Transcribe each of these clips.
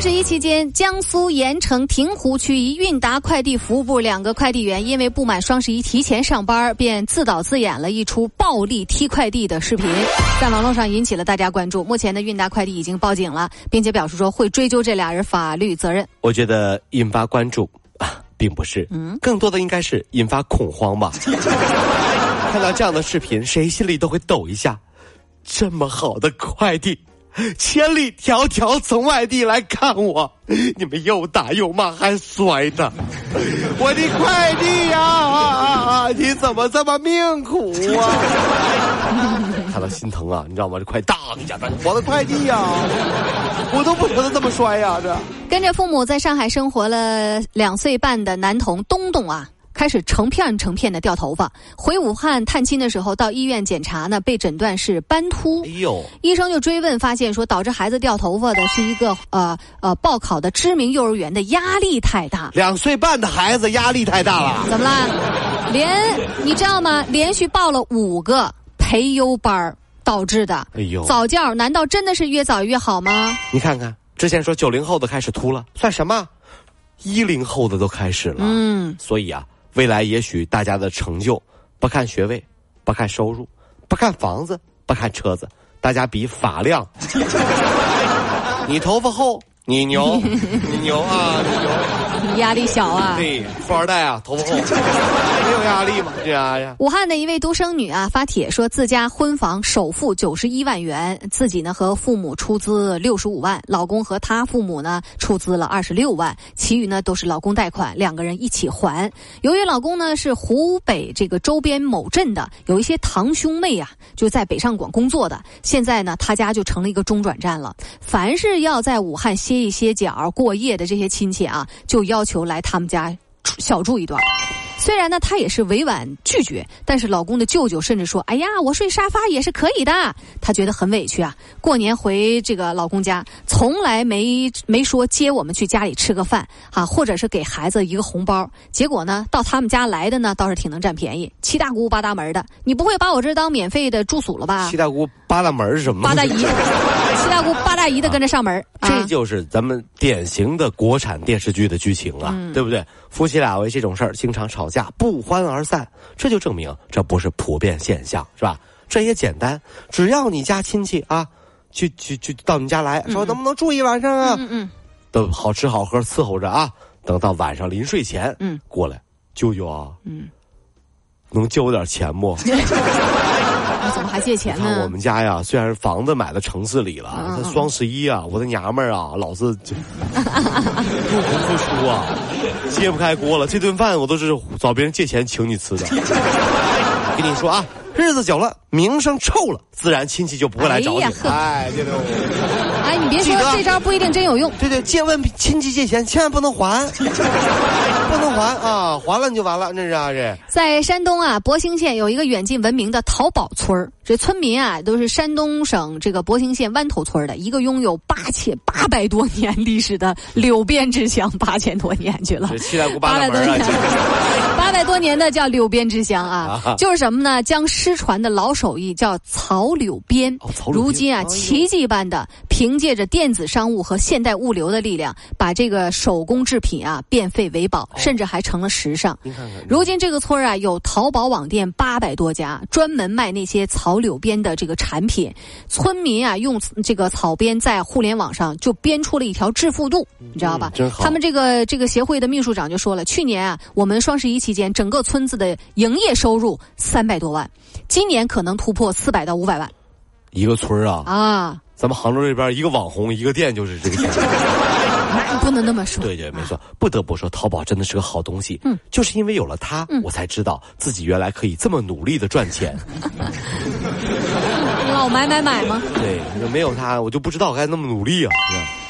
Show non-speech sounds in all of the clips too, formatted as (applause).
双十一期间，江苏盐城亭湖区一韵达快递服务部两个快递员因为不满双十一提前上班，便自导自演了一出暴力踢快递的视频，在网络上引起了大家关注。目前的，韵达快递已经报警了，并且表示说会追究这俩人法律责任。我觉得引发关注啊，并不是，嗯，更多的应该是引发恐慌吧。(laughs) 看到这样的视频，谁心里都会抖一下。这么好的快递。千里迢迢从外地来看我，你们又打又骂还摔的，我的快递呀啊啊！你怎么这么命苦啊？(laughs) 看到心疼啊，你知道吗？这快当一下，我的快递呀，我都不舍得这么摔呀！这跟着父母在上海生活了两岁半的男童东东啊。开始成片成片的掉头发，回武汉探亲的时候，到医院检查呢，被诊断是斑秃。哎呦！医生就追问，发现说导致孩子掉头发的是一个呃呃报考的知名幼儿园的压力太大。两岁半的孩子压力太大了，怎么了？连你知道吗？连续报了五个培优班导致的。哎呦！早教难道真的是越早越好吗？你看看，之前说九零后的开始秃了，算什么？一零后的都开始了。嗯，所以啊。未来也许大家的成就不看学位，不看收入，不看房子，不看车子，大家比发量。(laughs) 你头发厚，你牛，你牛啊，你牛。压力小啊！对，富二代啊，头发厚，(laughs) 没有压力吗？这呀呀！武汉的一位独生女啊，发帖说自家婚房首付九十一万元，自己呢和父母出资六十五万，老公和他父母呢出资了二十六万，其余呢都是老公贷款，两个人一起还。由于老公呢是湖北这个周边某镇的，有一些堂兄妹啊就在北上广工作的，现在呢他家就成了一个中转站了。凡是要在武汉歇一歇脚、过夜的这些亲戚啊，就要求来他们家小住一段。虽然呢，她也是委婉拒绝，但是老公的舅舅甚至说：“哎呀，我睡沙发也是可以的。”她觉得很委屈啊。过年回这个老公家，从来没没说接我们去家里吃个饭啊，或者是给孩子一个红包。结果呢，到他们家来的呢，倒是挺能占便宜，七大姑八大门的。你不会把我这当免费的住宿了吧？七大姑八大门是什么？八大姨，七大姑八大姨的跟着上门。这就是咱们典型的国产电视剧的剧情啊，对不对？夫妻俩为这种事儿经常吵。架不欢而散，这就证明这不是普遍现象，是吧？这也简单，只要你家亲戚啊，去去去到你家来说能不能住一晚上啊？嗯嗯，都好吃好喝伺候着啊，等到晚上临睡前，嗯，过来，舅舅啊，嗯，能借我点钱不？(laughs) 你怎么还借钱呢？我们家呀，虽然房子买到城市里了，嗯双十一啊，我的娘们儿啊，老是就入不敷出啊，(laughs) 揭不开锅了。这顿饭我都是找别人借钱请你吃的。(laughs) 跟你说啊，日子久了，名声臭了，自然亲戚就不会来找你。哎，对对。哎，你别说，这招不一定真有用。对对，借问亲戚借钱，千万不能还，(laughs) 不能还啊！还了你就完了，那是啊这。在山东啊，博兴县有一个远近闻名的淘宝村儿。这村民啊，都是山东省这个博兴县湾头村的一个拥有八千八百多年历史的柳编之乡，八千多年去了，(laughs) 八百多年，八百多年的叫柳编之乡啊，就是什么呢？将失传的老手艺叫草柳编，如今啊，奇迹般的凭借着电子商务和现代物流的力量，把这个手工制品啊变废为宝，甚至还成了时尚。如今这个村啊，有淘宝网店八百多家，专门卖那些草。柳编的这个产品，村民啊用这个草编在互联网上就编出了一条致富路，你知道吧？他们这个这个协会的秘书长就说了，去年啊，我们双十一期间整个村子的营业收入三百多万，今年可能突破四百到五百万。一个村啊啊！咱们杭州这边一个网红一个店就是这个钱。不能那么说。对对，没错，不得不说，淘宝真的是个好东西。嗯，就是因为有了它，我才知道自己原来可以这么努力的赚钱。(laughs) 吧？我买买买吗？对，没有他，我就不知道该那么努力啊。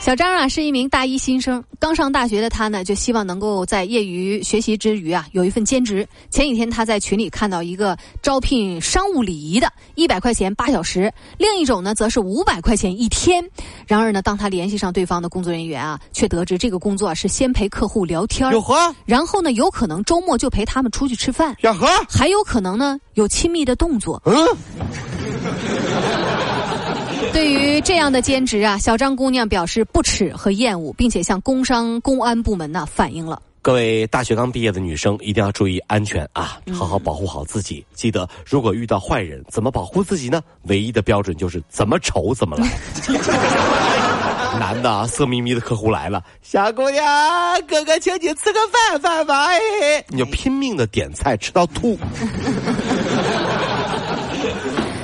小张啊，是一名大一新生，刚上大学的他呢，就希望能够在业余学习之余啊，有一份兼职。前几天他在群里看到一个招聘商务礼仪的，一百块钱八小时；另一种呢，则是五百块钱一天。然而呢，当他联系上对方的工作人员啊，却得知这个工作是先陪客户聊天，有何，然后呢，有可能周末就陪他们出去吃饭，有呵，还有可能呢，有亲密的动作。嗯。(laughs) (laughs) 对于这样的兼职啊，小张姑娘表示不耻和厌恶，并且向工商公安部门呢反映了。各位大学刚毕业的女生一定要注意安全啊，好好保护好自己。记得，如果遇到坏人，怎么保护自己呢？唯一的标准就是怎么丑怎么来。(laughs) 男的色眯眯的客户来了，小姑娘，哥哥请你吃个饭饭饭，你就拼命的点菜吃到吐。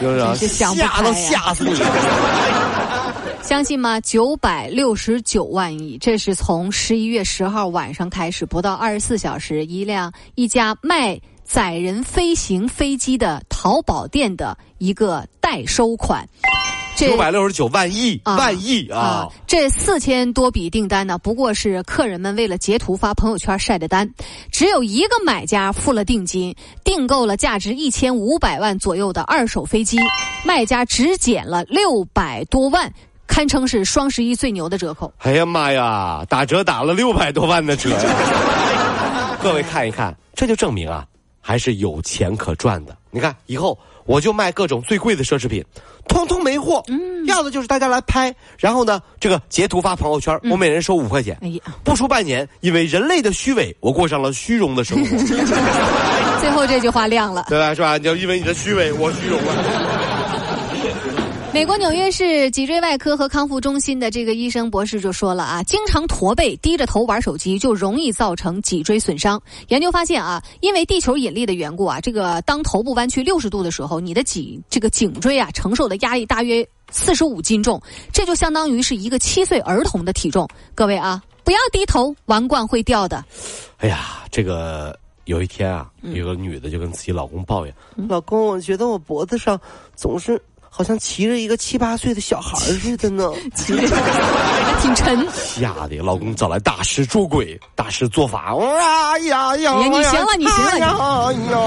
就是吓都吓死你！(laughs) 相信吗？九百六十九万亿，这是从十一月十号晚上开始，不到二十四小时，一辆一家卖载人飞行飞机的淘宝店的一个代收款。九百六十九万亿，万亿啊！这四千多笔订单呢，不过是客人们为了截图发朋友圈晒的单。只有一个买家付了定金，订购了价值一千五百万左右的二手飞机，卖家只减了六百多万，堪称是双十一最牛的折扣。哎呀妈呀，打折打了六百多万的折！(laughs) 各位看一看，这就证明啊，还是有钱可赚的。你看以后。我就卖各种最贵的奢侈品，通通没货。嗯，要的就是大家来拍，然后呢，这个截图发朋友圈，我每人收五块钱。哎呀，不出半年，因为人类的虚伪，我过上了虚荣的生活。(laughs) 最后这句话亮了，对吧？是吧？你要因为你的虚伪，我虚荣了。美国纽约市脊椎外科和康复中心的这个医生博士就说了啊，经常驼背、低着头玩手机，就容易造成脊椎损伤。研究发现啊，因为地球引力的缘故啊，这个当头部弯曲六十度的时候，你的脊这个颈椎啊承受的压力大约四十五斤重，这就相当于是一个七岁儿童的体重。各位啊，不要低头，王冠会掉的。哎呀，这个有一天啊，有个女的就跟自己老公抱怨：“老公，我觉得我脖子上总是……”好像骑着一个七八岁的小孩似的呢，(laughs) 骑着挺沉，吓得老公找来大师捉鬼，大师做法，哇呀呀，你行了，你行了，呀呀，好运来，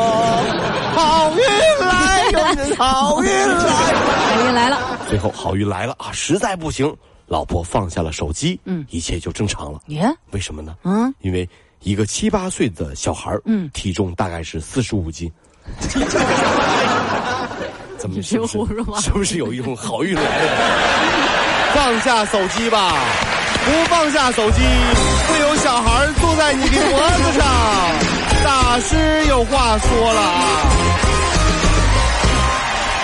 好运来，好运来了，最后好运来了啊！实在不行，老婆放下了手机，嗯，一切就正常了。耶？为什么呢？嗯，因为一个七八岁的小孩嗯，体重大概是四十五斤。(laughs) 怎么是不是？是不是有一种好运来了？(laughs) 放下手机吧，不放下手机，会有小孩坐在你的脖子上。大师有话说了啊！